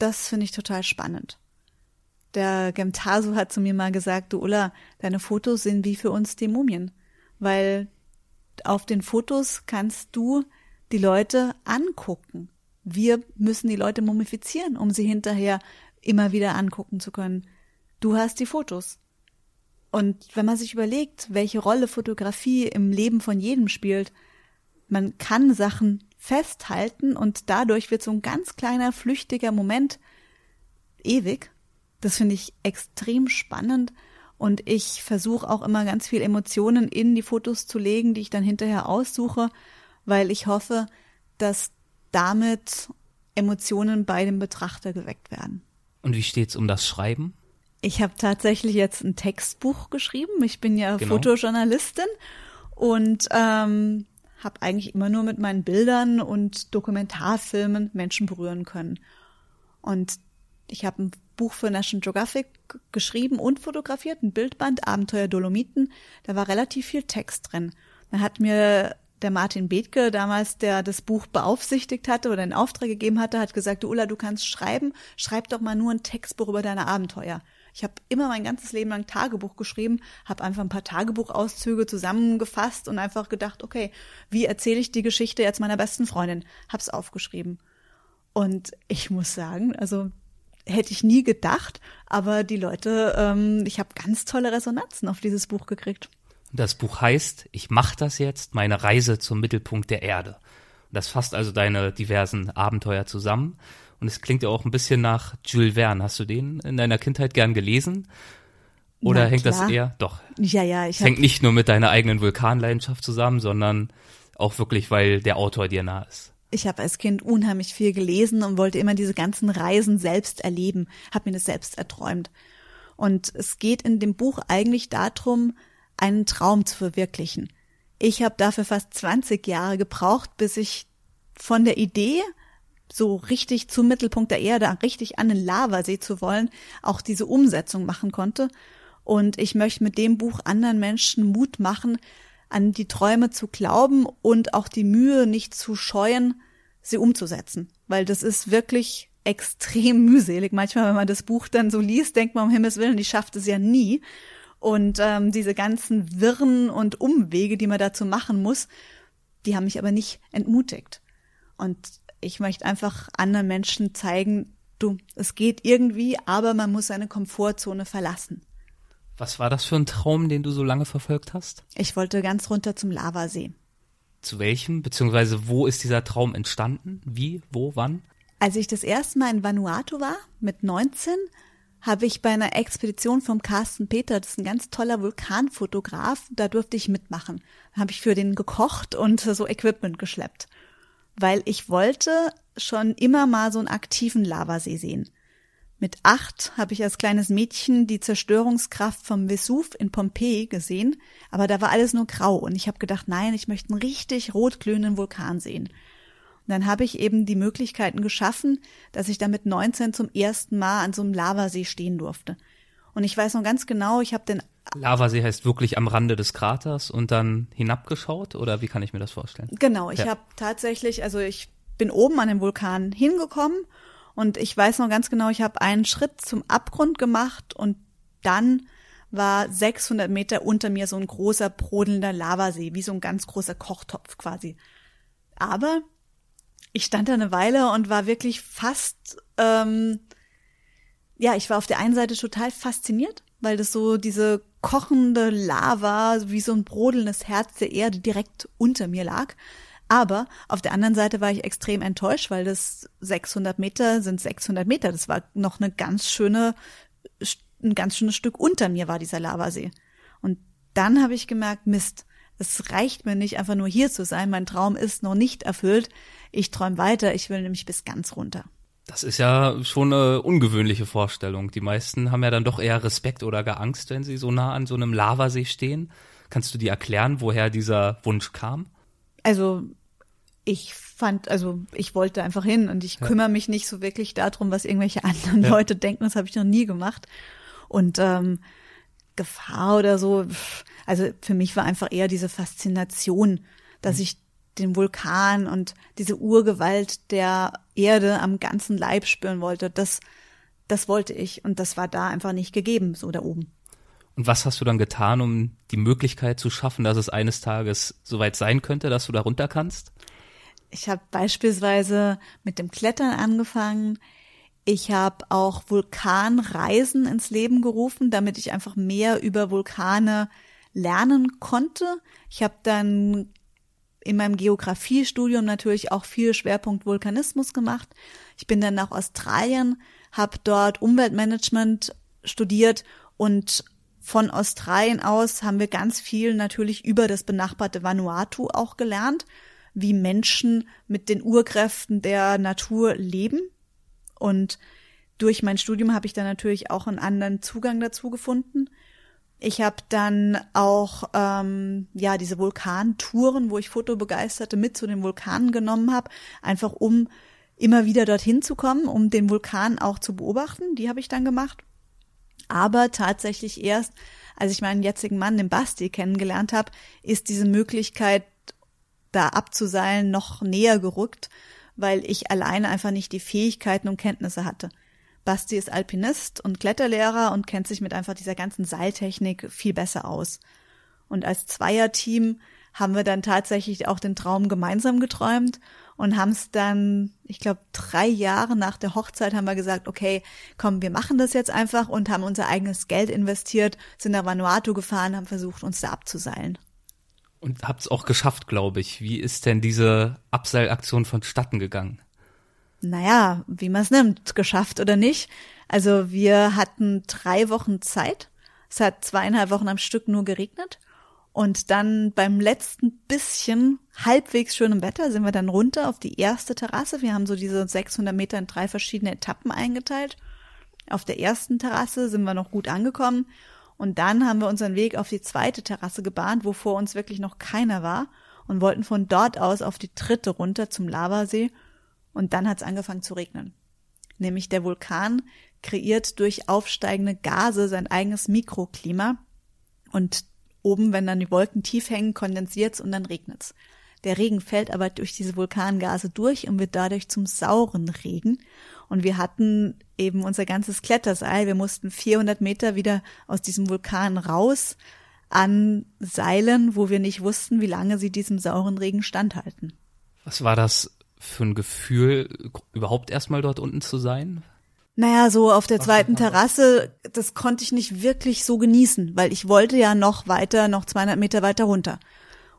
Speaker 3: das finde ich total spannend. Der Gemtasu hat zu mir mal gesagt, du Ulla, deine Fotos sind wie für uns die Mumien, weil auf den Fotos kannst du die Leute angucken. Wir müssen die Leute mumifizieren, um sie hinterher immer wieder angucken zu können. Du hast die Fotos. Und wenn man sich überlegt, welche Rolle Fotografie im Leben von jedem spielt, man kann Sachen festhalten und dadurch wird so ein ganz kleiner flüchtiger Moment ewig. Das finde ich extrem spannend und ich versuche auch immer ganz viel Emotionen in die Fotos zu legen, die ich dann hinterher aussuche, weil ich hoffe, dass damit Emotionen bei dem Betrachter geweckt werden.
Speaker 1: Und wie steht's um das Schreiben?
Speaker 3: Ich habe tatsächlich jetzt ein Textbuch geschrieben. Ich bin ja genau. Fotojournalistin und ähm, habe eigentlich immer nur mit meinen Bildern und Dokumentarfilmen Menschen berühren können. Und ich habe ein Buch für National Geographic geschrieben und fotografiert, ein Bildband, Abenteuer Dolomiten. Da war relativ viel Text drin. Da hat mir der Martin Bethke damals, der das Buch beaufsichtigt hatte oder einen Auftrag gegeben hatte, hat gesagt, du Ulla, du kannst schreiben, schreib doch mal nur ein Textbuch über deine Abenteuer. Ich habe immer mein ganzes Leben lang Tagebuch geschrieben, habe einfach ein paar Tagebuchauszüge zusammengefasst und einfach gedacht, okay, wie erzähle ich die Geschichte jetzt meiner besten Freundin? Hab's aufgeschrieben. Und ich muss sagen, also hätte ich nie gedacht, aber die Leute, ähm, ich habe ganz tolle Resonanzen auf dieses Buch gekriegt.
Speaker 1: Das Buch heißt Ich mach das jetzt, meine Reise zum Mittelpunkt der Erde. Das fasst also deine diversen Abenteuer zusammen. Und es klingt ja auch ein bisschen nach Jules Verne. Hast du den in deiner Kindheit gern gelesen? Oder Na, hängt klar. das eher? Doch.
Speaker 3: Ja, ja.
Speaker 1: Ich es hängt nicht nur mit deiner eigenen Vulkanleidenschaft zusammen, sondern auch wirklich, weil der Autor dir nah ist.
Speaker 3: Ich habe als Kind unheimlich viel gelesen und wollte immer diese ganzen Reisen selbst erleben, habe mir das selbst erträumt. Und es geht in dem Buch eigentlich darum, einen Traum zu verwirklichen. Ich habe dafür fast 20 Jahre gebraucht, bis ich von der Idee, so richtig zum Mittelpunkt der Erde, richtig an den Lavasee zu wollen, auch diese Umsetzung machen konnte. Und ich möchte mit dem Buch anderen Menschen Mut machen, an die Träume zu glauben und auch die Mühe nicht zu scheuen, sie umzusetzen. Weil das ist wirklich extrem [LAUGHS] mühselig. Manchmal, wenn man das Buch dann so liest, denkt man um Himmels Willen, die schafft es ja nie. Und ähm, diese ganzen Wirren und Umwege, die man dazu machen muss, die haben mich aber nicht entmutigt. Und ich möchte einfach anderen Menschen zeigen, du, es geht irgendwie, aber man muss seine Komfortzone verlassen.
Speaker 1: Was war das für ein Traum, den du so lange verfolgt hast?
Speaker 3: Ich wollte ganz runter zum Lavasee.
Speaker 1: Zu welchem? Beziehungsweise wo ist dieser Traum entstanden? Wie? Wo? Wann?
Speaker 3: Als ich das erste Mal in Vanuatu war, mit 19, habe ich bei einer Expedition vom Carsten Peter, das ist ein ganz toller Vulkanfotograf, da durfte ich mitmachen. Da habe ich für den gekocht und so Equipment geschleppt. Weil ich wollte schon immer mal so einen aktiven Lavasee sehen. Mit acht habe ich als kleines Mädchen die Zerstörungskraft vom Vesuv in Pompeji gesehen, aber da war alles nur grau und ich habe gedacht, nein, ich möchte einen richtig rotglühenden Vulkan sehen. Und dann habe ich eben die Möglichkeiten geschaffen, dass ich da mit 19 zum ersten Mal an so einem Lavasee stehen durfte. Und ich weiß noch ganz genau, ich habe den
Speaker 1: Lavasee heißt wirklich am Rande des Kraters und dann hinabgeschaut oder wie kann ich mir das vorstellen?
Speaker 3: Genau, ich ja. habe tatsächlich, also ich bin oben an dem Vulkan hingekommen und ich weiß noch ganz genau, ich habe einen Schritt zum Abgrund gemacht und dann war 600 Meter unter mir so ein großer brodelnder Lavasee, wie so ein ganz großer Kochtopf quasi. Aber ich stand da eine Weile und war wirklich fast, ähm, ja, ich war auf der einen Seite total fasziniert, weil das so diese kochende Lava, wie so ein brodelndes Herz der Erde direkt unter mir lag. Aber auf der anderen Seite war ich extrem enttäuscht, weil das 600 Meter sind 600 Meter. Das war noch eine ganz schöne, ein ganz schönes Stück unter mir war dieser Lavasee. Und dann habe ich gemerkt, Mist, es reicht mir nicht einfach nur hier zu sein. Mein Traum ist noch nicht erfüllt. Ich träume weiter. Ich will nämlich bis ganz runter.
Speaker 1: Das ist ja schon eine ungewöhnliche Vorstellung. Die meisten haben ja dann doch eher Respekt oder gar Angst, wenn sie so nah an so einem Lavasee stehen. Kannst du dir erklären, woher dieser Wunsch kam?
Speaker 3: Also ich fand, also ich wollte einfach hin und ich ja. kümmere mich nicht so wirklich darum, was irgendwelche [LAUGHS] anderen ja. Leute denken. Das habe ich noch nie gemacht. Und ähm, Gefahr oder so, also für mich war einfach eher diese Faszination, dass mhm. ich den Vulkan und diese Urgewalt der Erde am ganzen Leib spüren wollte. Das, das wollte ich und das war da einfach nicht gegeben, so da oben.
Speaker 1: Und was hast du dann getan, um die Möglichkeit zu schaffen, dass es eines Tages soweit sein könnte, dass du da runter kannst?
Speaker 3: Ich habe beispielsweise mit dem Klettern angefangen. Ich habe auch Vulkanreisen ins Leben gerufen, damit ich einfach mehr über Vulkane lernen konnte. Ich habe dann in meinem Geografiestudium natürlich auch viel Schwerpunkt Vulkanismus gemacht. Ich bin dann nach Australien, habe dort Umweltmanagement studiert und von Australien aus haben wir ganz viel natürlich über das benachbarte Vanuatu auch gelernt, wie Menschen mit den Urkräften der Natur leben. Und durch mein Studium habe ich dann natürlich auch einen anderen Zugang dazu gefunden. Ich habe dann auch ähm, ja diese Vulkantouren, wo ich Fotobegeisterte mit zu den Vulkanen genommen habe, einfach um immer wieder dorthin zu kommen, um den Vulkan auch zu beobachten. Die habe ich dann gemacht. Aber tatsächlich erst, als ich meinen jetzigen Mann, den Basti, kennengelernt habe, ist diese Möglichkeit, da abzuseilen, noch näher gerückt, weil ich alleine einfach nicht die Fähigkeiten und Kenntnisse hatte. Basti ist Alpinist und Kletterlehrer und kennt sich mit einfach dieser ganzen Seiltechnik viel besser aus. Und als Zweierteam haben wir dann tatsächlich auch den Traum gemeinsam geträumt und haben es dann, ich glaube, drei Jahre nach der Hochzeit haben wir gesagt, okay, komm, wir machen das jetzt einfach und haben unser eigenes Geld investiert, sind nach Vanuatu gefahren, haben versucht, uns da abzuseilen.
Speaker 1: Und habt es auch geschafft, glaube ich. Wie ist denn diese Abseilaktion vonstatten gegangen?
Speaker 3: Naja, wie man es nimmt, geschafft oder nicht. Also wir hatten drei Wochen Zeit. Es hat zweieinhalb Wochen am Stück nur geregnet. Und dann beim letzten bisschen halbwegs schönem Wetter sind wir dann runter auf die erste Terrasse. Wir haben so diese 600 Meter in drei verschiedene Etappen eingeteilt. Auf der ersten Terrasse sind wir noch gut angekommen. Und dann haben wir unseren Weg auf die zweite Terrasse gebahnt, wo vor uns wirklich noch keiner war und wollten von dort aus auf die dritte runter zum Lavasee und dann hat es angefangen zu regnen. Nämlich der Vulkan kreiert durch aufsteigende Gase sein eigenes Mikroklima. Und oben, wenn dann die Wolken tief hängen, kondensiert's und dann regnet's. Der Regen fällt aber durch diese Vulkangase durch und wird dadurch zum sauren Regen. Und wir hatten eben unser ganzes Kletterseil. Wir mussten 400 Meter wieder aus diesem Vulkan raus an Seilen, wo wir nicht wussten, wie lange sie diesem sauren Regen standhalten.
Speaker 1: Was war das für ein Gefühl, überhaupt erstmal dort unten zu sein?
Speaker 3: Naja, so auf der zweiten Terrasse, das konnte ich nicht wirklich so genießen, weil ich wollte ja noch weiter, noch 200 Meter weiter runter.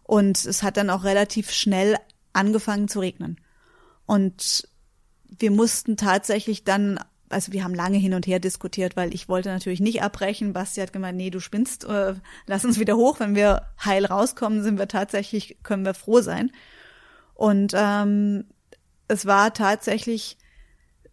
Speaker 3: Und es hat dann auch relativ schnell angefangen zu regnen. Und wir mussten tatsächlich dann, also wir haben lange hin und her diskutiert, weil ich wollte natürlich nicht abbrechen. Basti hat gemeint, nee, du spinnst, äh, lass uns wieder hoch. Wenn wir heil rauskommen, sind wir tatsächlich, können wir froh sein. Und ähm, es war tatsächlich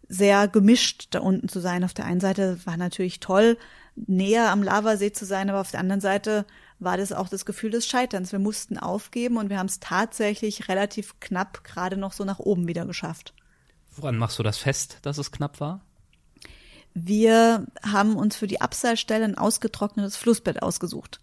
Speaker 3: sehr gemischt, da unten zu sein. Auf der einen Seite war natürlich toll, näher am Lavasee zu sein, aber auf der anderen Seite war das auch das Gefühl des Scheiterns. Wir mussten aufgeben und wir haben es tatsächlich relativ knapp gerade noch so nach oben wieder geschafft.
Speaker 1: Woran machst du das fest, dass es knapp war?
Speaker 3: Wir haben uns für die Abseilstelle ein ausgetrocknetes Flussbett ausgesucht.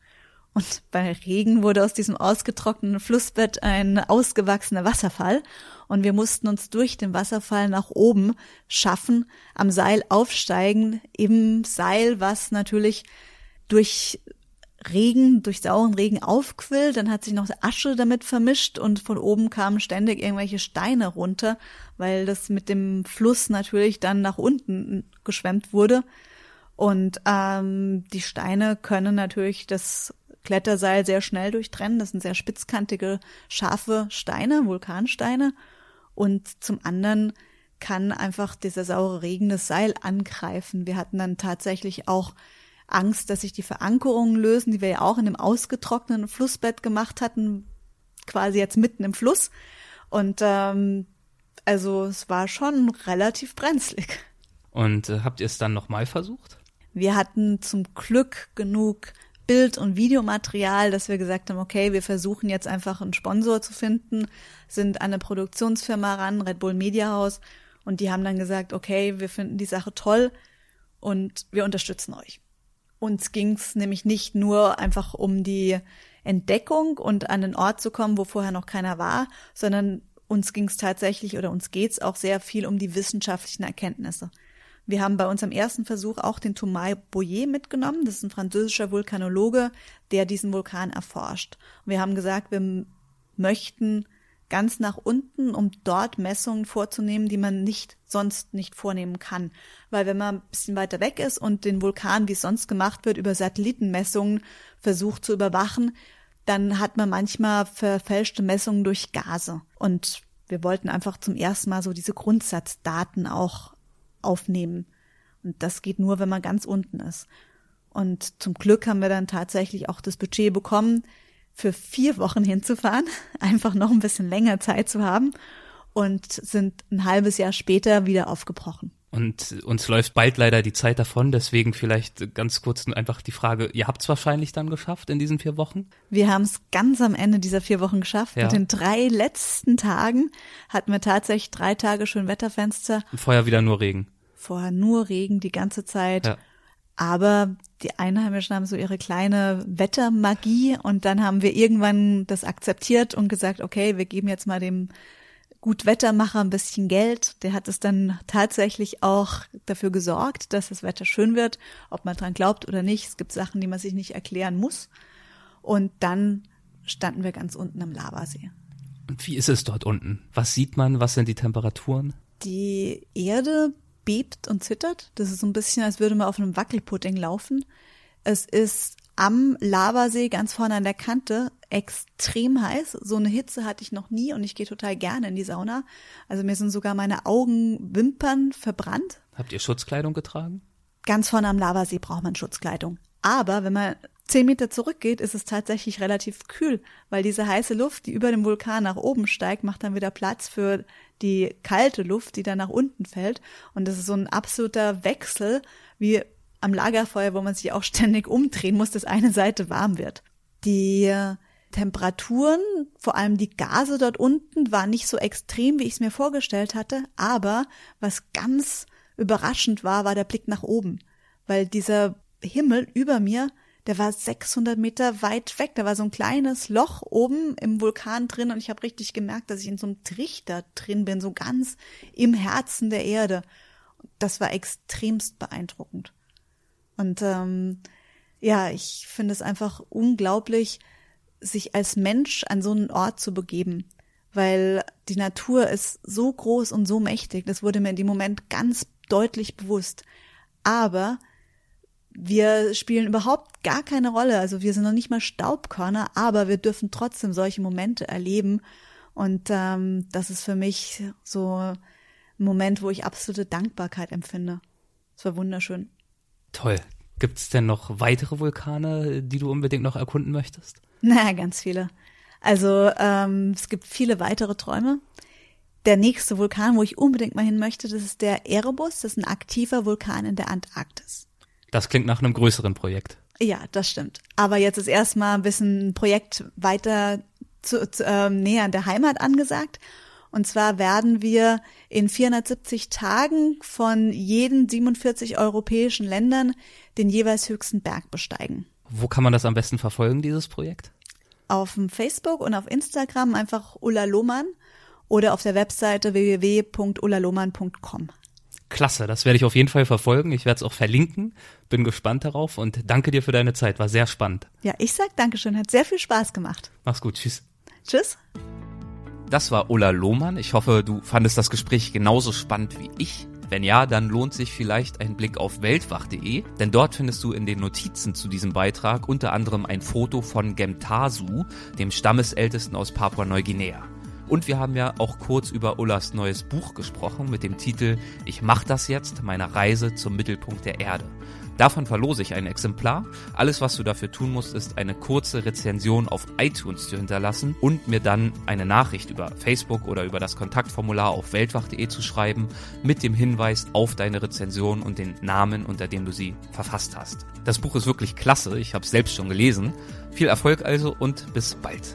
Speaker 3: Und bei Regen wurde aus diesem ausgetrockneten Flussbett ein ausgewachsener Wasserfall. Und wir mussten uns durch den Wasserfall nach oben schaffen, am Seil aufsteigen, im Seil, was natürlich durch Regen, durch sauren Regen aufquillt, dann hat sich noch Asche damit vermischt und von oben kamen ständig irgendwelche Steine runter, weil das mit dem Fluss natürlich dann nach unten geschwemmt wurde. Und ähm, die Steine können natürlich das Kletterseil sehr schnell durchtrennen. Das sind sehr spitzkantige, scharfe Steine, Vulkansteine. Und zum anderen kann einfach dieser saure Regen das Seil angreifen. Wir hatten dann tatsächlich auch Angst, dass sich die Verankerungen lösen, die wir ja auch in dem ausgetrockneten Flussbett gemacht hatten, quasi jetzt mitten im Fluss. Und ähm, also es war schon relativ brenzlig.
Speaker 1: Und äh, habt ihr es dann nochmal versucht?
Speaker 3: Wir hatten zum Glück genug Bild- und Videomaterial, dass wir gesagt haben, okay, wir versuchen jetzt einfach einen Sponsor zu finden, sind an eine Produktionsfirma ran, Red Bull Media House, und die haben dann gesagt, okay, wir finden die Sache toll und wir unterstützen euch. Uns ging es nämlich nicht nur einfach um die Entdeckung und an den Ort zu kommen, wo vorher noch keiner war, sondern uns ging es tatsächlich oder uns geht es auch sehr viel um die wissenschaftlichen Erkenntnisse. Wir haben bei unserem ersten Versuch auch den Thomas Boyer mitgenommen. Das ist ein französischer Vulkanologe, der diesen Vulkan erforscht. wir haben gesagt, wir möchten ganz nach unten, um dort Messungen vorzunehmen, die man nicht sonst nicht vornehmen kann. Weil wenn man ein bisschen weiter weg ist und den Vulkan, wie es sonst gemacht wird, über Satellitenmessungen versucht zu überwachen, dann hat man manchmal verfälschte Messungen durch Gase. Und wir wollten einfach zum ersten Mal so diese Grundsatzdaten auch aufnehmen. Und das geht nur, wenn man ganz unten ist. Und zum Glück haben wir dann tatsächlich auch das Budget bekommen, für vier Wochen hinzufahren, [LAUGHS] einfach noch ein bisschen länger Zeit zu haben und sind ein halbes Jahr später wieder aufgebrochen.
Speaker 1: Und uns läuft bald leider die Zeit davon, deswegen vielleicht ganz kurz einfach die Frage, ihr habt es wahrscheinlich dann geschafft in diesen vier Wochen?
Speaker 3: Wir haben es ganz am Ende dieser vier Wochen geschafft. Ja. Mit den drei letzten Tagen hatten wir tatsächlich drei Tage schön Wetterfenster.
Speaker 1: Und vorher wieder nur Regen.
Speaker 3: Vorher nur Regen die ganze Zeit. Ja. Aber die Einheimischen haben so ihre kleine Wettermagie und dann haben wir irgendwann das akzeptiert und gesagt, okay, wir geben jetzt mal dem Gutwettermacher ein bisschen Geld. Der hat es dann tatsächlich auch dafür gesorgt, dass das Wetter schön wird, ob man dran glaubt oder nicht. Es gibt Sachen, die man sich nicht erklären muss. Und dann standen wir ganz unten am Lavasee.
Speaker 1: Und wie ist es dort unten? Was sieht man? Was sind die Temperaturen?
Speaker 3: Die Erde bebt und zittert. Das ist so ein bisschen, als würde man auf einem Wackelpudding laufen. Es ist am Lavasee ganz vorne an der Kante extrem heiß. So eine Hitze hatte ich noch nie und ich gehe total gerne in die Sauna. Also mir sind sogar meine Augenwimpern verbrannt.
Speaker 1: Habt ihr Schutzkleidung getragen?
Speaker 3: Ganz vorne am Lavasee braucht man Schutzkleidung. Aber wenn man zehn Meter zurückgeht, ist es tatsächlich relativ kühl, weil diese heiße Luft, die über dem Vulkan nach oben steigt, macht dann wieder Platz für die kalte Luft, die dann nach unten fällt. Und das ist so ein absoluter Wechsel, wie am Lagerfeuer, wo man sich auch [LAUGHS] ständig umdrehen muss, dass eine Seite warm wird. Die Temperaturen, vor allem die Gase dort unten, waren nicht so extrem, wie ich es mir vorgestellt hatte, aber was ganz überraschend war, war der Blick nach oben, weil dieser Himmel über mir, der war 600 Meter weit weg, da war so ein kleines Loch oben im Vulkan drin und ich habe richtig gemerkt, dass ich in so einem Trichter drin bin, so ganz im Herzen der Erde. Das war extremst beeindruckend. Und ähm, ja, ich finde es einfach unglaublich, sich als Mensch an so einen Ort zu begeben, weil die Natur ist so groß und so mächtig. Das wurde mir in dem Moment ganz deutlich bewusst. Aber wir spielen überhaupt gar keine Rolle. Also wir sind noch nicht mal Staubkörner, aber wir dürfen trotzdem solche Momente erleben. Und ähm, das ist für mich so ein Moment, wo ich absolute Dankbarkeit empfinde. Es war wunderschön.
Speaker 1: Toll. Gibt es denn noch weitere Vulkane, die du unbedingt noch erkunden möchtest? [LAUGHS]
Speaker 3: Na, ganz viele. Also ähm, es gibt viele weitere Träume. Der nächste Vulkan, wo ich unbedingt mal hin möchte, das ist der Erebus. Das ist ein aktiver Vulkan in der Antarktis.
Speaker 1: Das klingt nach einem größeren Projekt.
Speaker 3: Ja, das stimmt. Aber jetzt ist erstmal ein bisschen ein Projekt weiter zu, zu, äh, näher an der Heimat angesagt. Und zwar werden wir in 470 Tagen von jeden 47 europäischen Ländern den jeweils höchsten Berg besteigen.
Speaker 1: Wo kann man das am besten verfolgen, dieses Projekt?
Speaker 3: Auf dem Facebook und auf Instagram einfach Ulla Lohmann oder auf der Webseite www.ullaloman.com.
Speaker 1: Klasse, das werde ich auf jeden Fall verfolgen. Ich werde es auch verlinken. Bin gespannt darauf und danke dir für deine Zeit. War sehr spannend.
Speaker 3: Ja, ich sag Dankeschön. Hat sehr viel Spaß gemacht.
Speaker 1: Mach's gut. Tschüss.
Speaker 3: Tschüss.
Speaker 1: Das war Ulla Lohmann. Ich hoffe, du fandest das Gespräch genauso spannend wie ich. Wenn ja, dann lohnt sich vielleicht ein Blick auf weltwach.de, denn dort findest du in den Notizen zu diesem Beitrag unter anderem ein Foto von Gemtasu, dem Stammesältesten aus Papua-Neuguinea. Und wir haben ja auch kurz über Ullas neues Buch gesprochen mit dem Titel Ich mach das jetzt, meine Reise zum Mittelpunkt der Erde. Davon verlose ich ein Exemplar. Alles, was du dafür tun musst, ist eine kurze Rezension auf iTunes zu hinterlassen und mir dann eine Nachricht über Facebook oder über das Kontaktformular auf weltwach.de zu schreiben mit dem Hinweis auf deine Rezension und den Namen, unter dem du sie verfasst hast. Das Buch ist wirklich klasse, ich habe es selbst schon gelesen. Viel Erfolg also und bis bald.